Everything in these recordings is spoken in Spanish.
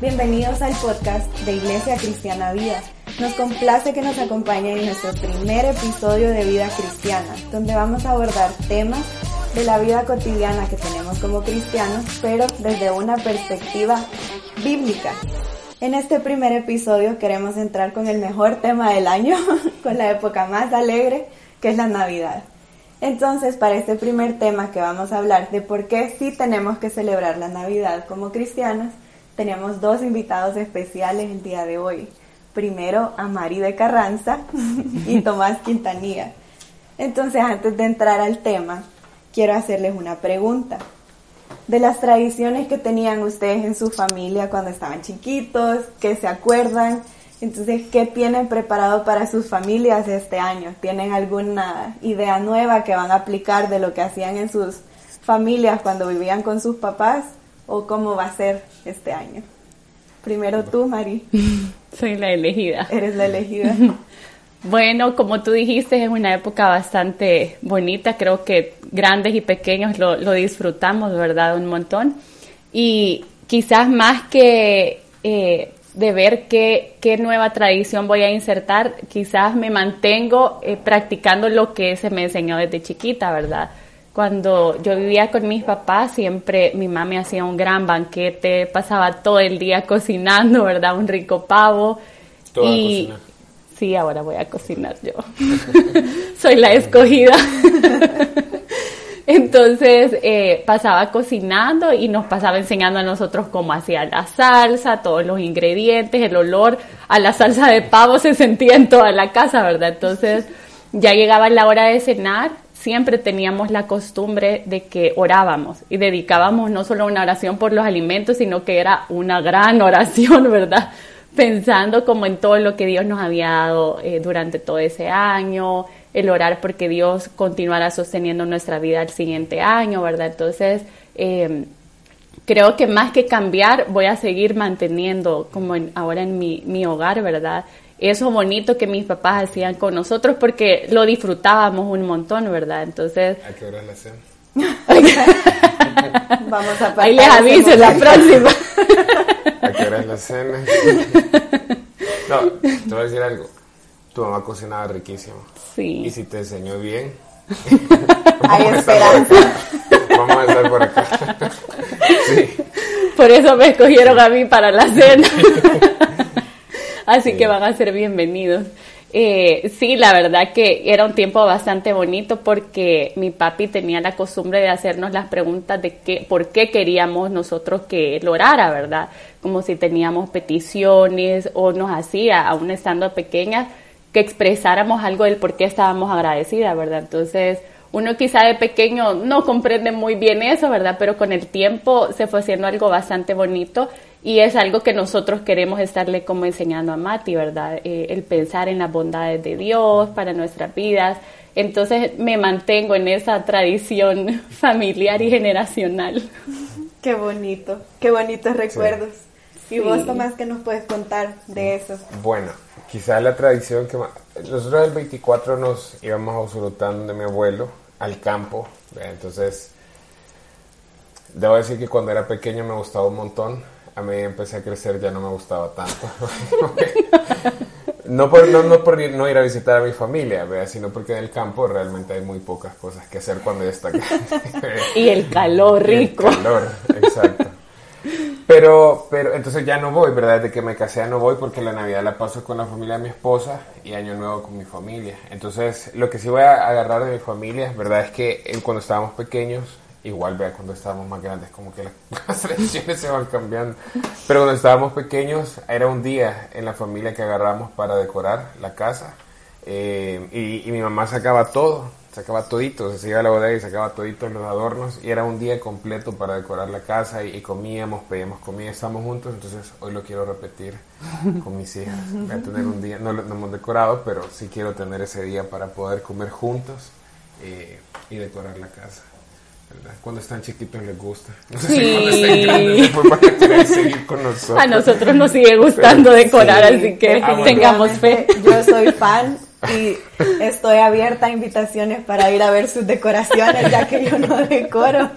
Bienvenidos al podcast de Iglesia Cristiana Vida. Nos complace que nos acompañen en nuestro primer episodio de Vida Cristiana, donde vamos a abordar temas de la vida cotidiana que tenemos como cristianos, pero desde una perspectiva bíblica. En este primer episodio queremos entrar con el mejor tema del año, con la época más alegre, que es la Navidad. Entonces, para este primer tema que vamos a hablar de por qué sí tenemos que celebrar la Navidad como cristianos, tenemos dos invitados especiales el día de hoy. Primero a Mari de Carranza y Tomás Quintanilla. Entonces, antes de entrar al tema, quiero hacerles una pregunta. De las tradiciones que tenían ustedes en su familia cuando estaban chiquitos, que se acuerdan, entonces, ¿qué tienen preparado para sus familias este año? ¿Tienen alguna idea nueva que van a aplicar de lo que hacían en sus familias cuando vivían con sus papás? ¿O cómo va a ser este año? Primero tú, Mari. Soy la elegida. Eres la elegida. Bueno, como tú dijiste, es una época bastante bonita. Creo que grandes y pequeños lo, lo disfrutamos, ¿verdad? Un montón. Y quizás más que eh, de ver qué, qué, nueva tradición voy a insertar, quizás me mantengo eh, practicando lo que se me enseñó desde chiquita, ¿verdad? Cuando yo vivía con mis papás, siempre mi mamá me hacía un gran banquete, pasaba todo el día cocinando, ¿verdad? Un rico pavo. Toda y cocina. sí, ahora voy a cocinar yo. Soy la escogida. Entonces eh, pasaba cocinando y nos pasaba enseñando a nosotros cómo hacía la salsa, todos los ingredientes, el olor a la salsa de pavo se sentía en toda la casa, ¿verdad? Entonces ya llegaba la hora de cenar, siempre teníamos la costumbre de que orábamos y dedicábamos no solo una oración por los alimentos, sino que era una gran oración, ¿verdad? Pensando como en todo lo que Dios nos había dado eh, durante todo ese año, el orar porque Dios continuara sosteniendo nuestra vida al siguiente año, ¿verdad? Entonces, eh, creo que más que cambiar, voy a seguir manteniendo como en, ahora en mi hogar, ¿verdad? Eso bonito que mis papás hacían con nosotros porque lo disfrutábamos un montón, ¿verdad? Entonces, ¿A qué hora es la cena? Vamos a ahí les aviso la próxima. ¿A qué hora es la cena? No, te voy a decir algo. Tu mamá cocinaba riquísimo. Y Sí. si te enseñó bien, Hay vamos a estar esperanza. por acá. Vamos a estar por acá. Sí. Por eso me escogieron a mí para la cena. Así que van a ser bienvenidos. Eh, sí, la verdad que era un tiempo bastante bonito porque mi papi tenía la costumbre de hacernos las preguntas de qué, por qué queríamos nosotros que él orara, ¿verdad? Como si teníamos peticiones o nos hacía, aún estando pequeñas, que expresáramos algo del por qué estábamos agradecidas, ¿verdad? Entonces, uno quizá de pequeño no comprende muy bien eso, ¿verdad? Pero con el tiempo se fue haciendo algo bastante bonito y es algo que nosotros queremos estarle como enseñando a Mati, ¿verdad? Eh, el pensar en las bondades de Dios para nuestras vidas. Entonces me mantengo en esa tradición familiar y generacional. Qué bonito, qué bonitos recuerdos. Y vos. Tomás, ¿qué nos puedes contar de eso? Bueno, quizás la tradición que más... Nosotros el 24 nos íbamos a Usulután de mi abuelo al campo. ¿verdad? Entonces, debo decir que cuando era pequeño me gustaba un montón. A mí empecé a crecer ya no me gustaba tanto. no por no, no por ir, no ir a visitar a mi familia, ¿verdad? sino porque en el campo realmente hay muy pocas cosas que hacer cuando ya está grande. Y el calor rico. El calor, exacto. Pero, pero entonces ya no voy, ¿verdad? Desde que me casé ya no voy porque la Navidad la paso con la familia de mi esposa y Año Nuevo con mi familia. Entonces, lo que sí voy a agarrar de mi familia, ¿verdad? Es que eh, cuando estábamos pequeños, igual, vea, cuando estábamos más grandes, como que las, las tradiciones se van cambiando. Pero cuando estábamos pequeños, era un día en la familia que agarramos para decorar la casa. eh, y, mi mamá sacaba todo, sacaba toditos, se iba a la bodega y sacaba toditos los adornos y era un día completo para decorar la casa y, comíamos, pedíamos comida, estábamos juntos, entonces hoy lo quiero repetir con mis hijas. Voy a tener un día, no lo hemos decorado, pero sí quiero tener ese día para poder comer juntos eh, y decorar la casa. Cuando están chiquitos les gusta. sí. A nosotros nos sigue gustando decorar, así que tengamos fe. Yo soy fan y estoy abierta a invitaciones para ir a ver sus decoraciones, ya que yo no decoro.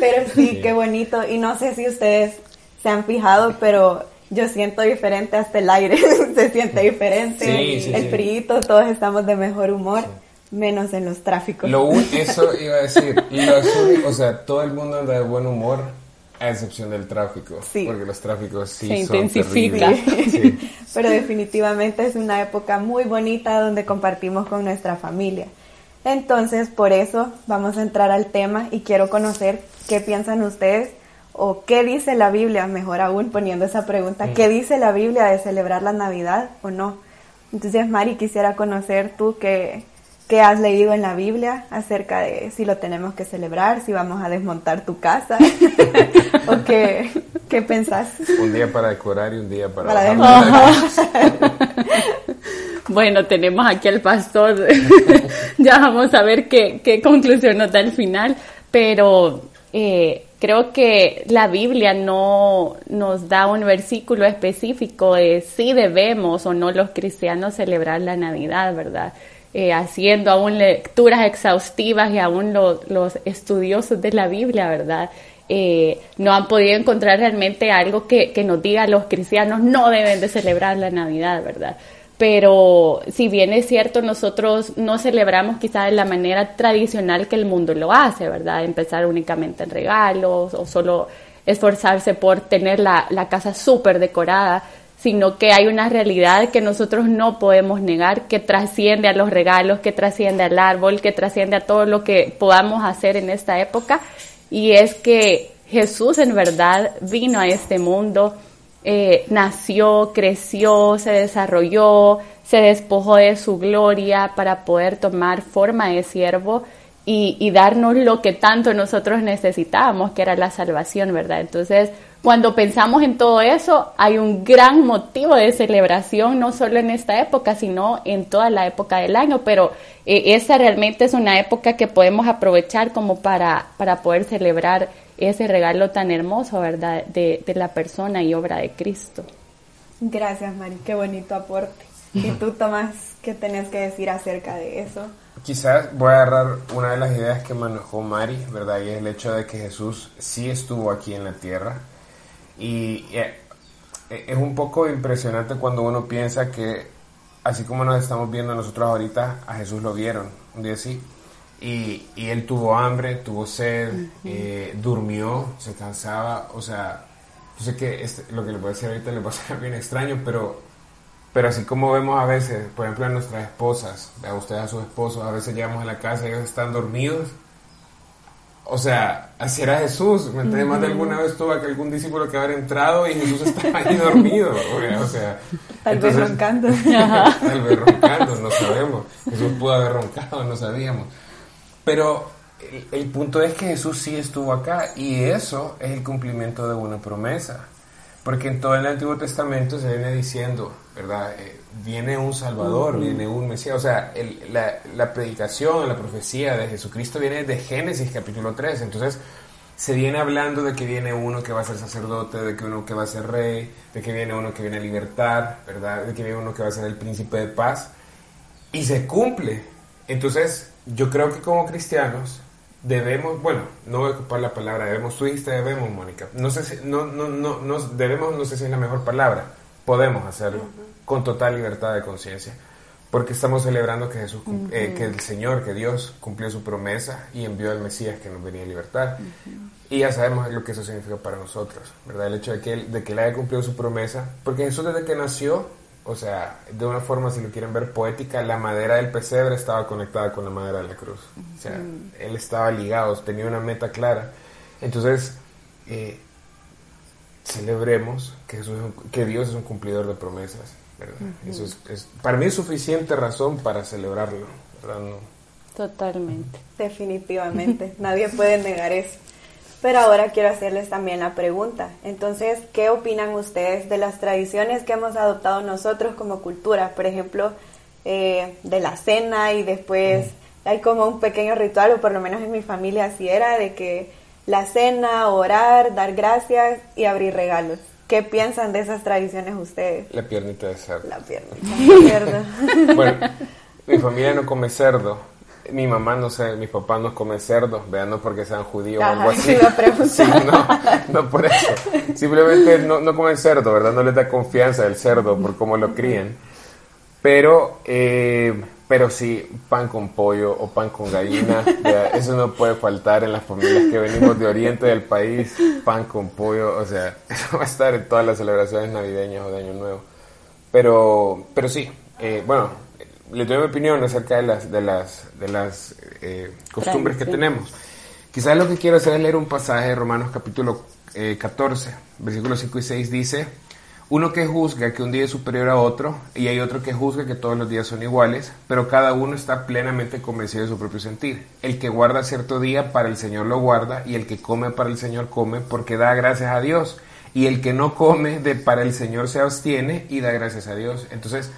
Pero sí, qué bonito. Y no sé si ustedes se han fijado, pero yo siento diferente hasta el aire. se siente diferente. el frío, todos estamos de mejor humor menos en los tráficos. Lo eso iba a decir, o sea, todo el mundo anda de buen humor a excepción del tráfico, sí. porque los tráficos sí Se son intensifican. Pero definitivamente es una época muy bonita donde compartimos con nuestra familia. Entonces, por eso vamos a entrar al tema y quiero conocer qué piensan ustedes o qué dice la Biblia, mejor aún poniendo esa pregunta, mm. ¿qué dice la Biblia de celebrar la Navidad o no? Entonces, Mari, quisiera conocer tú qué, ¿Qué has leído en la Biblia acerca de si lo tenemos que celebrar, si vamos a desmontar tu casa? ¿O qué, qué pensás? Un día para decorar y un día para, para desmontar. bueno, tenemos aquí al pastor. ya vamos a ver qué, qué, conclusión nos da al final. Pero eh, creo que la Biblia no nos da un versículo específico de si debemos o no los cristianos celebrar la Navidad, ¿verdad? Eh, haciendo aún lecturas exhaustivas y aún los estudiosos de la Biblia, ¿verdad? Eh, no han podido encontrar realmente algo que, que, nos diga los cristianos no deben de celebrar la Navidad, ¿verdad? Pero si bien es cierto, nosotros no celebramos quizás de la manera tradicional que el mundo lo hace, ¿verdad? Empezar únicamente en regalos o solo esforzarse por tener la, la casa súper decorada, sino que hay una realidad que nosotros no podemos negar, que trasciende a los regalos, que trasciende al árbol, que trasciende a todo lo que podamos hacer en esta época, y es que Jesús en verdad vino a este mundo, eh, nació, creció, se desarrolló, se despojó de su gloria para poder tomar forma de siervo y, y darnos lo que tanto nosotros necesitábamos, que era la salvación, ¿verdad? Entonces, cuando pensamos en todo eso, hay un gran motivo de celebración, no solo en esta época, sino en toda la época del año, pero eh, esa realmente es una época que podemos aprovechar como para, para poder celebrar ese regalo tan hermoso, ¿verdad?, de, de la persona y obra de Cristo. Gracias, Mari, qué bonito aporte. ¿Y tú, Tomás, qué tenés que decir acerca de eso? Quizás voy a agarrar una de las ideas que manejó Mari, ¿verdad? Y es el hecho de que Jesús sí estuvo aquí en la tierra y eh, es un poco impresionante cuando uno piensa que, así como nos estamos viendo nosotros ahorita, a Jesús lo vieron un día así. Y, y él tuvo hambre, tuvo sed, eh, durmió, se cansaba. O sea, yo sé que este, lo que le voy a decir ahorita le va a ser bien extraño, pero, pero así como vemos a veces, por ejemplo, a nuestras esposas, a ustedes a sus esposos, a veces llegamos a la casa y ellos están dormidos o sea, así era Jesús. ¿Me entiendes? Más de alguna vez tuvo que algún discípulo que haber entrado y Jesús estaba ahí dormido. O sea, tal vez roncando. Tal vez roncando, no sabemos. Jesús pudo haber roncado, no sabíamos. Pero el, punto es que Jesús sí estuvo acá y eso es el cumplimiento de una promesa. Porque en todo el Antiguo Testamento se viene diciendo, ¿verdad? Eh, viene un Salvador, viene un Mesías. O sea, la, la, predicación, la profecía de Jesucristo viene de Génesis capítulo 3. Entonces, se viene hablando de que viene uno que va a ser sacerdote, de que uno que va a ser rey, de que viene uno que viene a libertar, ¿verdad? De que viene uno que va a ser el príncipe de paz. Y se cumple. Entonces, yo creo que como cristianos debemos, bueno, no voy a ocupar la palabra debemos, tú dijiste debemos, Mónica. No sé si, no, no, no, no, debemos, no sé si es la mejor palabra. Podemos hacerlo con total libertad de conciencia. Porque estamos celebrando que Jesús, eh, que el Señor, que Dios cumplió su promesa y envió al Mesías que nos venía a libertar. Y ya sabemos lo que eso significa para nosotros, ¿verdad? El hecho de que, él, de que Él haya cumplido su promesa. Porque Jesús desde que nació, o sea, de una forma, si lo quieren ver poética, la madera del pesebre estaba conectada con la madera de la cruz. O sea, Él estaba ligado, tenía una meta clara. Entonces, eh, celebremos que, Jesús, que Dios es un cumplidor de promesas eso es, para mí es suficiente razón para celebrarlo. Totalmente. Definitivamente, nadie puede negar eso. Pero ahora quiero hacerles también la pregunta. Entonces, ¿qué opinan ustedes de las tradiciones que hemos adoptado nosotros como cultura? Por ejemplo, eh, de la cena y después hay como un pequeño ritual, o por lo menos en mi familia así era, de que la cena, orar, dar gracias y abrir regalos. ¿Qué piensan de esas tradiciones ustedes? La piernita de cerdo. La piernita de cerdo. bueno, mi familia no come cerdo. Mi mamá no sé, mi papá no come cerdo, vean, no porque sean judíos o algo así. Sí, no, no por eso. Simplemente no, no comen cerdo, ¿verdad? No les da confianza el cerdo por cómo lo crían. Pero eh, pero sí, pan con pollo o pan con gallina, eso no puede faltar en las familias que venimos de oriente del país, pan con pollo, o sea, eso va a estar en todas las celebraciones navideñas o de Año Nuevo. Pero, pero sí, eh, bueno, le doy mi opinión acerca de las, de las, de las eh, costumbres que tenemos. Quizás lo que quiero hacer es leer un pasaje de Romanos capítulo 14, eh, versículos 5 y 6 dice, uno que juzga que un día es superior a otro y hay otro que juzga que todos los días son iguales, pero cada uno está plenamente convencido de su propio sentir. El que guarda cierto día para el Señor lo guarda y el que come para el Señor come porque da gracias a Dios y el que no come de para el Señor se abstiene y da gracias a Dios. Entonces,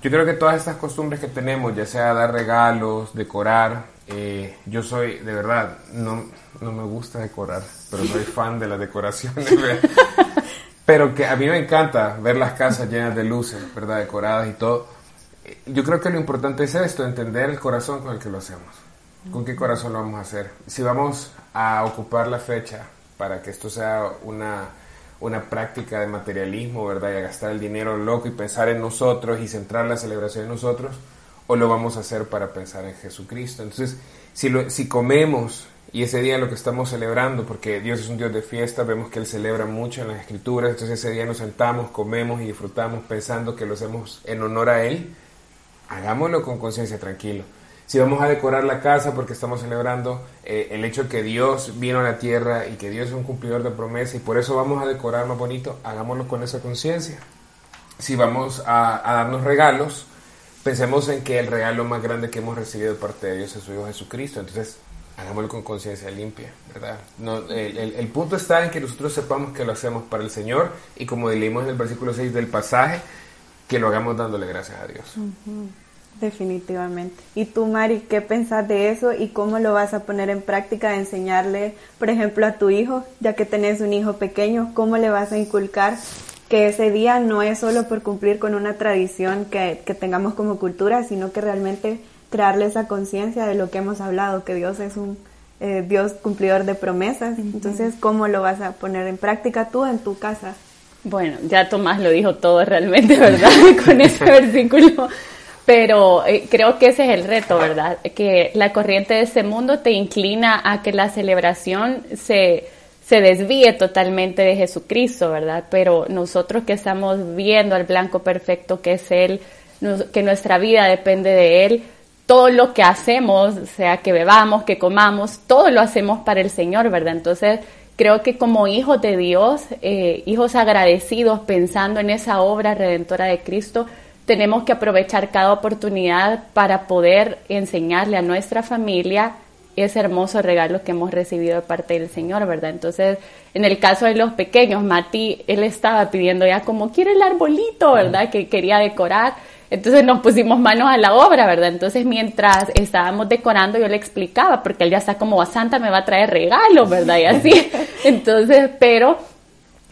yo creo que todas estas costumbres que tenemos, ya sea dar regalos, decorar, eh, yo soy, de verdad, no, no me gusta decorar, pero soy fan de las decoraciones. Pero que a mí me encanta ver las casas llenas de luces, ¿verdad? Decoradas y todo. Yo creo que lo importante es esto, entender el corazón con el que lo hacemos. ¿Con qué corazón lo vamos a hacer? Si vamos a ocupar la fecha para que esto sea una, una práctica de materialismo, ¿verdad? Y a gastar el dinero loco y pensar en nosotros y centrar la celebración en nosotros, o lo vamos a hacer para pensar en Jesucristo. Entonces, si, comemos y ese día lo que estamos celebrando, porque Dios es un Dios de fiesta, vemos que Él celebra mucho en las Escrituras, entonces ese día nos sentamos, comemos y disfrutamos pensando que lo hacemos en honor a Él, hagámoslo con conciencia tranquilo. Si vamos a decorar la casa porque estamos celebrando eh, el hecho que Dios vino a la tierra y que Dios es un cumplidor de promesa y por eso vamos a decorar más bonito, hagámoslo con esa conciencia. Si vamos a darnos regalos, pensemos en que el regalo más grande que hemos recibido de parte de Dios es su Hijo Jesucristo. Entonces, hagámoslo con conciencia limpia, ¿verdad? No, el, punto está en que nosotros sepamos que lo hacemos para el Señor y como leímos en el versículo 6 del pasaje, que lo hagamos dándole gracias a Dios. Definitivamente. ¿Y tú, Mari, qué pensás de eso y cómo lo vas a poner en práctica de enseñarle, por ejemplo, a tu hijo, ya que tenés un hijo pequeño, cómo le vas a inculcar que ese día no es solo por cumplir con una tradición que, que tengamos como cultura, sino que realmente crearle esa conciencia de lo que hemos hablado, que Dios es un eh, Dios cumplidor de promesas. Entonces, ¿cómo lo vas a poner en práctica tú en tu casa? Bueno, ya Tomás lo dijo todo realmente, ¿verdad? Con ese versículo. Pero eh, creo que ese es el reto, ¿verdad? Que la corriente de ese mundo te inclina a que la celebración se, se desvíe totalmente de Jesucristo, ¿verdad? Pero nosotros que estamos viendo al blanco perfecto que es Él, que nuestra vida depende de Él, todo lo que hacemos, sea que bebamos, que comamos, todo lo hacemos para el Señor, ¿verdad? Entonces, creo que como hijos de Dios, eh, hijos agradecidos, pensando en esa obra redentora de Cristo, tenemos que aprovechar cada oportunidad para poder enseñarle a nuestra familia ese hermoso regalo que hemos recibido de parte del Señor, ¿verdad? Entonces, en el caso de los pequeños, Mati, él estaba pidiendo ya como quiere el arbolito, ¿verdad? Que quería decorar. Entonces nos pusimos manos a la obra, ¿verdad? Entonces mientras estábamos decorando yo le explicaba, porque él ya está como, a Santa me va a traer regalos, ¿verdad? Y así. Entonces, pero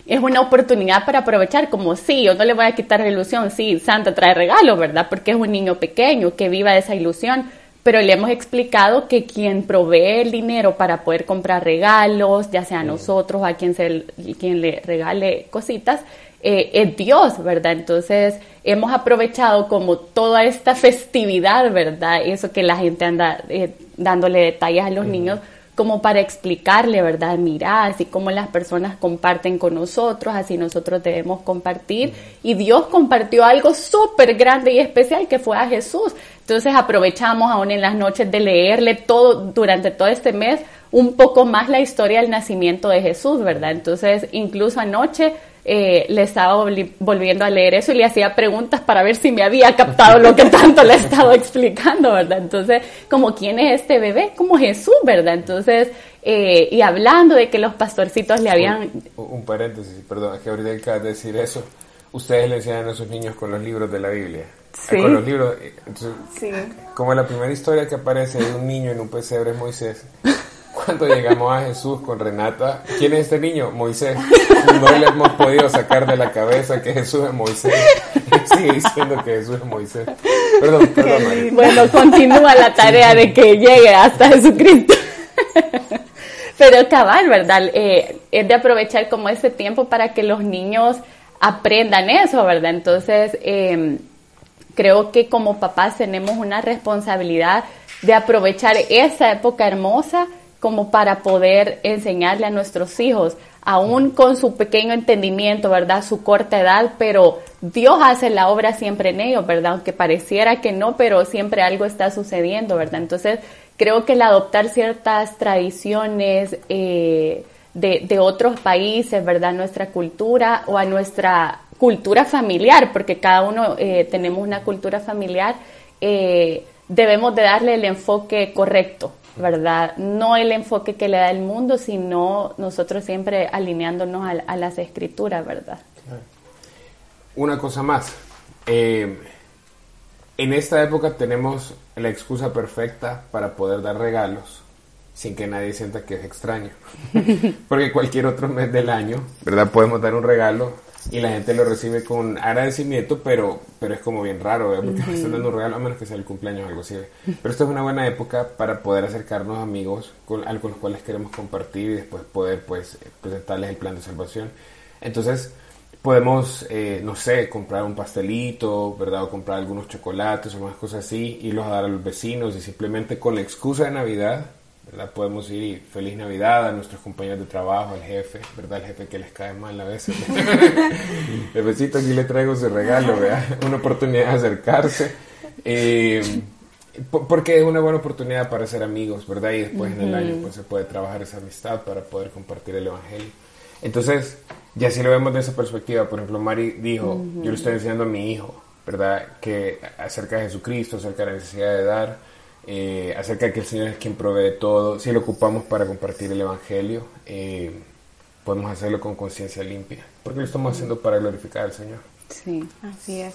es una oportunidad para aprovechar, como sí, yo no le voy a quitar la ilusión, sí, Santa trae regalos, ¿verdad? Porque es un niño pequeño que viva esa ilusión, pero le hemos explicado que quien provee el dinero para poder comprar regalos, ya sea a nosotros, a quien, se, quien le regale cositas, eh, es Dios, ¿verdad? Entonces hemos aprovechado como toda esta festividad, ¿verdad? Eso que la gente anda eh, dándole detalles a los niños como para explicarle, ¿verdad? Mira, así como las personas comparten con nosotros, así nosotros debemos compartir. Y Dios compartió algo súper grande y especial que fue a Jesús. Entonces aprovechamos aún en las noches de leerle todo, durante todo este mes, un poco más la historia del nacimiento de Jesús, ¿verdad? Entonces, incluso anoche eh, le estaba volviendo a leer eso y le hacía preguntas para ver si me había captado lo que tanto le he estado explicando, ¿verdad? Entonces, como quién es este bebé, como Jesús, ¿verdad? Entonces, eh, y hablando de que los pastorcitos le habían... Un, paréntesis, perdón, es que ahorita acabas de decir eso. Ustedes le enseñan a sus niños con los libros de la Biblia. Sí. Con los libros. Entonces, sí. Como la primera historia que aparece de un niño en un pesebre es Moisés. Cuando llegamos a Jesús con Renata, ¿quién es este niño? Moisés. No le hemos podido sacar de la cabeza que Jesús es Moisés. Sigue diciendo que Jesús es Moisés. Perdón, perdón, Bueno, continúa la tarea de que llegue hasta Jesucristo. Pero cabal, ¿verdad? Eh, es de aprovechar como ese tiempo para que los niños aprendan eso, ¿verdad? Entonces, em, creo que como papás tenemos una responsabilidad de aprovechar esa época hermosa como para poder enseñarle a nuestros hijos, aún con su pequeño entendimiento, ¿verdad? Su corta edad, pero Dios hace la obra siempre en ellos, ¿verdad? Aunque pareciera que no, pero siempre algo está sucediendo, ¿verdad? Entonces, creo que el adoptar ciertas tradiciones eh, de, otros países, ¿verdad? Nuestra cultura o a nuestra cultura familiar, porque cada uno eh, tenemos una cultura familiar, eh, debemos de darle el enfoque correcto, ¿verdad? No el enfoque que le da el mundo, sino nosotros siempre alineándonos a, las escrituras, ¿verdad? Una cosa más. Eh, en esta época tenemos la excusa perfecta para poder dar regalos sin que nadie sienta que es extraño. Porque cualquier otro mes del año, ¿verdad? Podemos dar un regalo y la gente lo recibe con agradecimiento, pero, pero es como bien raro, ¿verdad? Porque están dando un regalo a menos que sea el cumpleaños o algo así. Pero esta es una buena época para poder acercarnos a amigos con, con los cuales queremos compartir y después poder pues presentarles el plan de salvación. Entonces, podemos, eh, no sé, comprar un pastelito, ¿verdad? O comprar algunos chocolates o más cosas así, y los dar a los vecinos y simplemente con la excusa de Navidad, ¿verdad? Podemos ir y feliz Navidad a nuestros compañeros de trabajo, al jefe, ¿verdad? El jefe que les cae mal a veces. el besito aquí le traigo su regalo, ¿verdad? Una oportunidad de acercarse. Eh, porque es una buena oportunidad para ser amigos, ¿verdad? Y después en el año pues se puede trabajar esa amistad para poder compartir el Evangelio. Entonces, ya si lo vemos de esa perspectiva, por ejemplo, Mari dijo, yo le estoy enseñando a mi hijo, ¿verdad? Que acerca de Jesucristo, acerca de la necesidad de dar, eh, acerca de que el Señor es quien provee todo. Si lo ocupamos para compartir el Evangelio, eh, podemos hacerlo con conciencia limpia, porque lo estamos haciendo para glorificar al Señor. Sí, así es.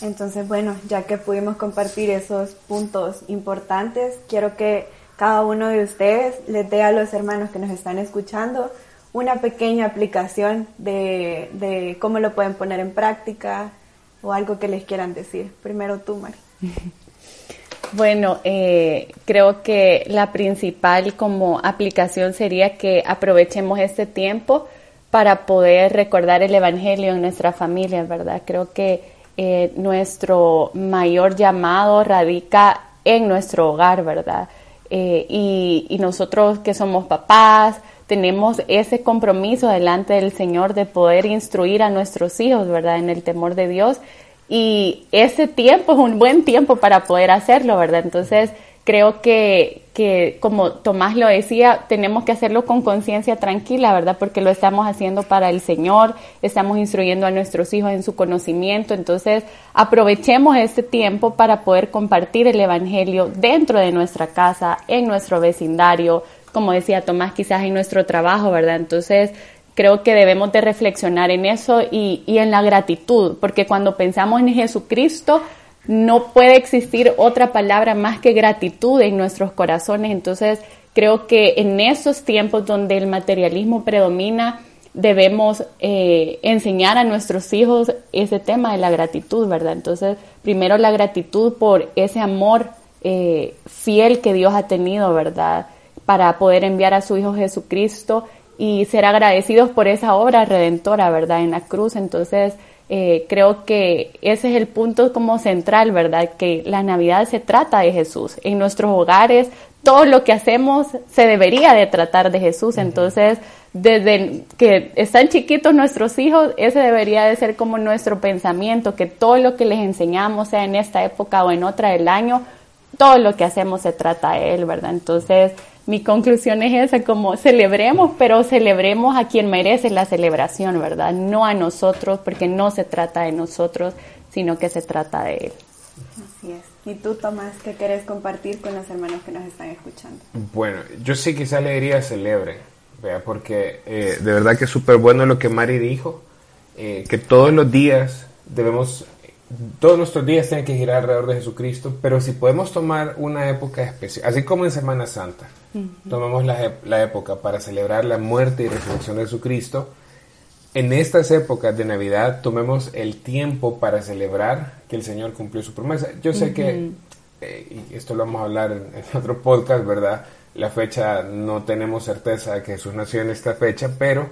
Entonces, bueno, ya que pudimos compartir esos puntos importantes, quiero que cada uno de ustedes les dé a los hermanos que nos están escuchando una pequeña aplicación de, de cómo lo pueden poner en práctica o algo que les quieran decir. Primero tú, Mari. Bueno, eh, creo que la principal como aplicación sería que aprovechemos este tiempo para poder recordar el Evangelio en nuestra familia, ¿verdad? Creo que eh, nuestro mayor llamado radica en nuestro hogar, ¿verdad? Eh, y, y, nosotros que somos papás, tenemos ese compromiso delante del Señor de poder instruir a nuestros hijos, ¿verdad? En el temor de Dios y ese tiempo es un buen tiempo para poder hacerlo, ¿verdad? Entonces, creo que, que como Tomás lo decía, tenemos que hacerlo con conciencia tranquila, ¿verdad? Porque lo estamos haciendo para el Señor, estamos instruyendo a nuestros hijos en su conocimiento, entonces aprovechemos este tiempo para poder compartir el Evangelio dentro de nuestra casa, en nuestro vecindario, como decía Tomás, quizás en nuestro trabajo, ¿verdad? Entonces, creo que debemos de reflexionar en eso y, y, en la gratitud, porque cuando pensamos en Jesucristo, no puede existir otra palabra más que gratitud en nuestros corazones. Entonces, creo que en esos tiempos donde el materialismo predomina, debemos eh, enseñar a nuestros hijos ese tema de la gratitud, ¿verdad? Entonces, primero la gratitud por ese amor eh, fiel que Dios ha tenido, ¿verdad? Para poder enviar a su Hijo Jesucristo y ser agradecidos por esa obra redentora, ¿verdad? En la cruz. Entonces, eh, creo que ese es el punto como central, ¿verdad? Que la Navidad se trata de Jesús. En nuestros hogares, todo lo que hacemos se debería de tratar de Jesús. Entonces, desde que están chiquitos nuestros hijos, ese debería de ser como nuestro pensamiento, que todo lo que les enseñamos, sea en esta época o en otra del año, todo lo que hacemos se trata de Él, ¿verdad? Entonces, mi conclusión es esa, como celebremos, pero celebremos a quien merece la celebración, ¿verdad? No a nosotros, porque no se trata de nosotros, sino que se trata de Él. Así es. ¿Y tú, Tomás, qué quieres compartir con los hermanos que nos están escuchando? Bueno, yo sí que esa alegría celebre, ¿vea? porque eh, de verdad que es súper bueno lo que Mari dijo, eh, que todos los días debemos, todos nuestros días tienen que girar alrededor de Jesucristo, pero si podemos tomar una época especial, así como en Semana Santa, tomamos la, la época para celebrar la muerte y resurrección de Jesucristo, en estas épocas de Navidad tomemos el tiempo para celebrar que el Señor cumplió su promesa. Yo sé que, eh, y esto lo vamos a hablar en, otro podcast, ¿verdad? La fecha, no tenemos certeza de que Jesús nació en esta fecha, pero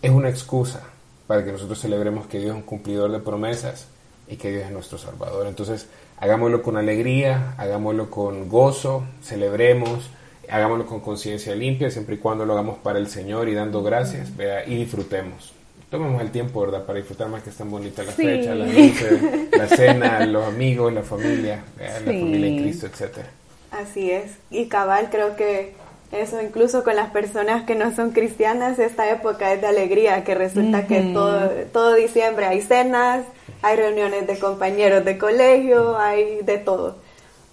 es una excusa para que nosotros celebremos que Dios es un cumplidor de promesas y que Dios es nuestro Salvador. Entonces, hagámoslo con alegría, hagámoslo con gozo, celebremos hagámoslo con conciencia limpia, siempre y cuando lo hagamos para el Señor y dando gracias, vea, y disfrutemos. Tomemos el tiempo, ¿verdad? Para disfrutar más que es tan bonita la fecha, la, la cena, los amigos, la familia, la familia en Cristo, etcétera. Así es. Y cabal, creo que eso incluso con las personas que no son cristianas, esta época es de alegría, que resulta que todo, todo diciembre hay cenas, hay reuniones de compañeros de colegio, hay de todo.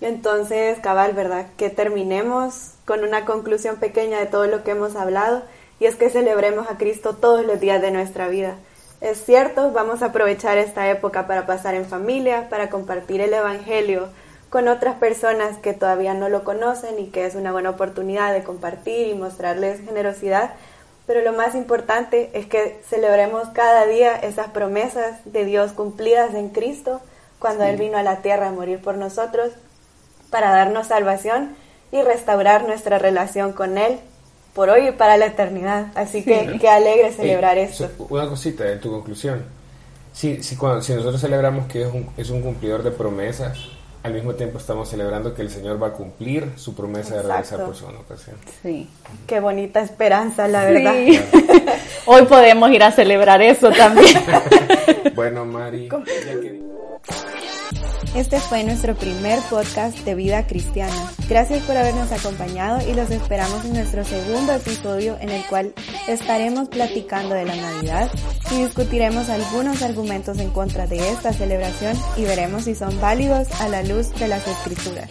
Entonces, cabal, ¿verdad? Que terminemos con una conclusión pequeña de todo lo que hemos hablado y es que celebremos a Cristo todos los días de nuestra vida. Es cierto, vamos a aprovechar esta época para pasar en familia, para compartir el Evangelio con otras personas que todavía no lo conocen y que es una buena oportunidad de compartir y mostrarles generosidad. Pero lo más importante es que celebremos cada día esas promesas de Dios cumplidas en Cristo cuando Él vino a la tierra a morir por nosotros para darnos salvación y restaurar nuestra relación con Él por hoy y para la eternidad. Así que qué alegre celebrar esto. Una cosita en tu conclusión. Si, si, cuando, si nosotros celebramos que es un, es un cumplidor de promesas, al mismo tiempo estamos celebrando que el Señor va a cumplir su promesa de regresar por su ocasión. Sí. Qué bonita esperanza, la verdad. Hoy podemos ir a celebrar eso también. bueno, Mari. Este fue nuestro primer podcast de vida cristiana. Gracias por habernos acompañado y los esperamos en nuestro segundo episodio en el cual estaremos platicando de la Navidad y discutiremos algunos argumentos en contra de esta celebración y veremos si son válidos a la luz de las escrituras.